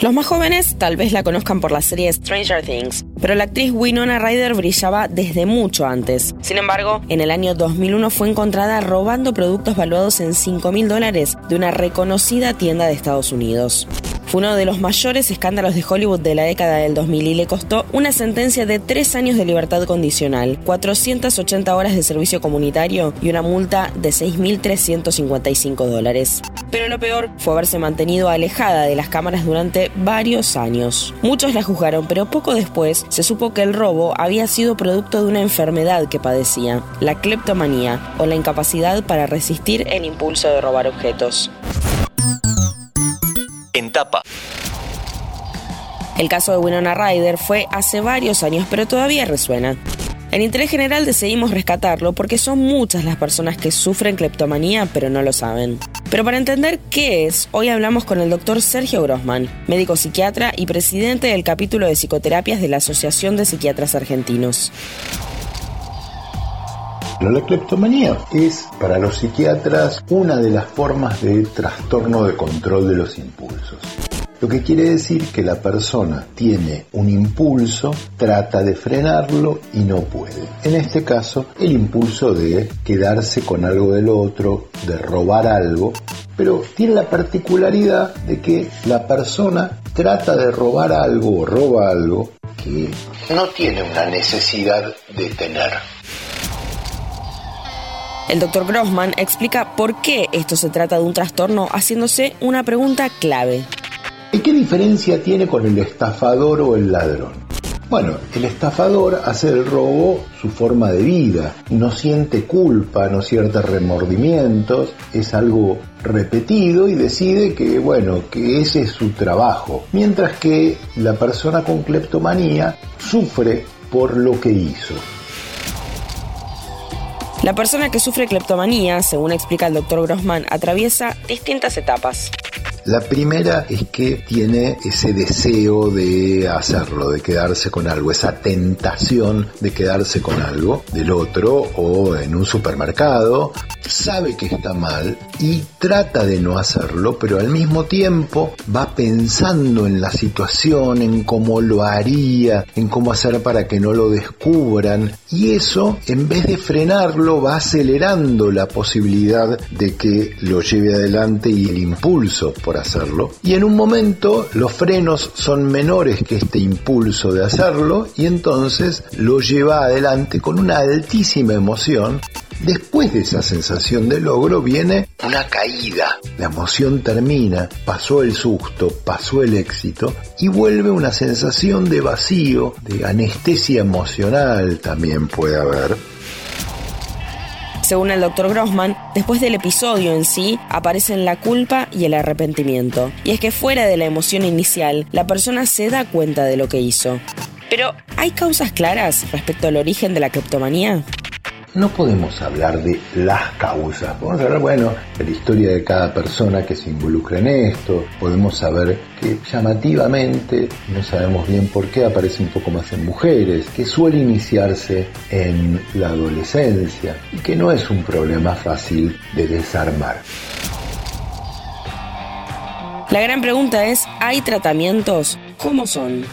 Los más jóvenes tal vez la conozcan por la serie Stranger Things, pero la actriz Winona Ryder brillaba desde mucho antes. Sin embargo, en el año 2001 fue encontrada robando productos valuados en 5 mil dólares de una reconocida tienda de Estados Unidos. Fue uno de los mayores escándalos de Hollywood de la década del 2000 y le costó una sentencia de tres años de libertad condicional, 480 horas de servicio comunitario y una multa de 6.355 dólares. Pero lo peor fue haberse mantenido alejada de las cámaras durante varios años. Muchos la juzgaron, pero poco después se supo que el robo había sido producto de una enfermedad que padecía, la cleptomanía o la incapacidad para resistir el impulso de robar objetos en tapa. El caso de Winona Ryder fue hace varios años, pero todavía resuena. En interés general decidimos rescatarlo porque son muchas las personas que sufren cleptomanía pero no lo saben. Pero para entender qué es, hoy hablamos con el doctor Sergio Grossman, médico psiquiatra y presidente del capítulo de psicoterapias de la Asociación de Psiquiatras Argentinos. La cleptomanía es para los psiquiatras una de las formas de trastorno de control de los impulsos. Lo que quiere decir que la persona tiene un impulso, trata de frenarlo y no puede. En este caso, el impulso de quedarse con algo del otro, de robar algo, pero tiene la particularidad de que la persona trata de robar algo o roba algo que no tiene una necesidad de tener. El doctor Grossman explica por qué esto se trata de un trastorno haciéndose una pregunta clave. ¿Y qué diferencia tiene con el estafador o el ladrón? Bueno, el estafador hace del robo su forma de vida, no siente culpa, no siente remordimientos, es algo repetido y decide que, bueno, que ese es su trabajo. Mientras que la persona con cleptomanía sufre por lo que hizo. La persona que sufre cleptomanía, según explica el doctor Grossman, atraviesa distintas etapas. La primera es que tiene ese deseo de hacerlo, de quedarse con algo, esa tentación de quedarse con algo del otro o en un supermercado. Sabe que está mal y trata de no hacerlo, pero al mismo tiempo va pensando en la situación, en cómo lo haría, en cómo hacer para que no lo descubran. Y eso, en vez de frenarlo, va acelerando la posibilidad de que lo lleve adelante y el impulso por hacerlo. Y en un momento los frenos son menores que este impulso de hacerlo y entonces lo lleva adelante con una altísima emoción Después de esa sensación de logro viene una caída. La emoción termina, pasó el susto, pasó el éxito y vuelve una sensación de vacío, de anestesia emocional también puede haber según el doctor Grossman, después del episodio en sí aparecen la culpa y el arrepentimiento. Y es que fuera de la emoción inicial, la persona se da cuenta de lo que hizo. Pero, ¿hay causas claras respecto al origen de la criptomanía? No podemos hablar de las causas, podemos hablar, bueno, de la historia de cada persona que se involucra en esto, podemos saber que llamativamente, no sabemos bien por qué, aparece un poco más en mujeres, que suele iniciarse en la adolescencia y que no es un problema fácil de desarmar. La gran pregunta es, ¿hay tratamientos? ¿Cómo son?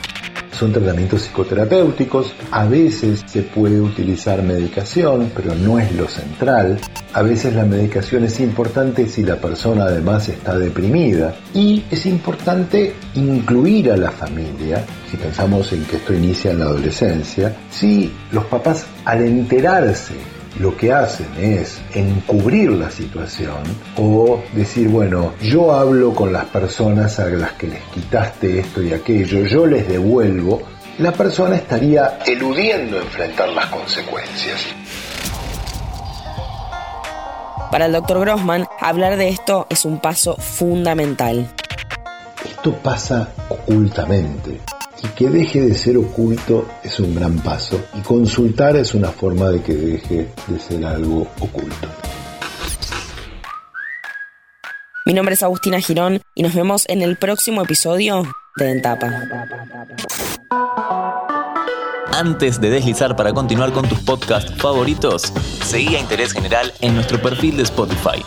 Son tratamientos psicoterapéuticos, a veces se puede utilizar medicación, pero no es lo central. A veces la medicación es importante si la persona además está deprimida y es importante incluir a la familia, si pensamos en que esto inicia en la adolescencia, si los papás al enterarse lo que hacen es encubrir la situación o decir, bueno, yo hablo con las personas a las que les quitaste esto y aquello, yo les devuelvo, la persona estaría eludiendo enfrentar las consecuencias. Para el doctor Grossman, hablar de esto es un paso fundamental. Esto pasa ocultamente y que deje de ser oculto es un gran paso y consultar es una forma de que deje de ser algo oculto. Mi nombre es Agustina Girón y nos vemos en el próximo episodio de Entapa. Antes de deslizar para continuar con tus podcasts favoritos, seguí a Interés General en nuestro perfil de Spotify.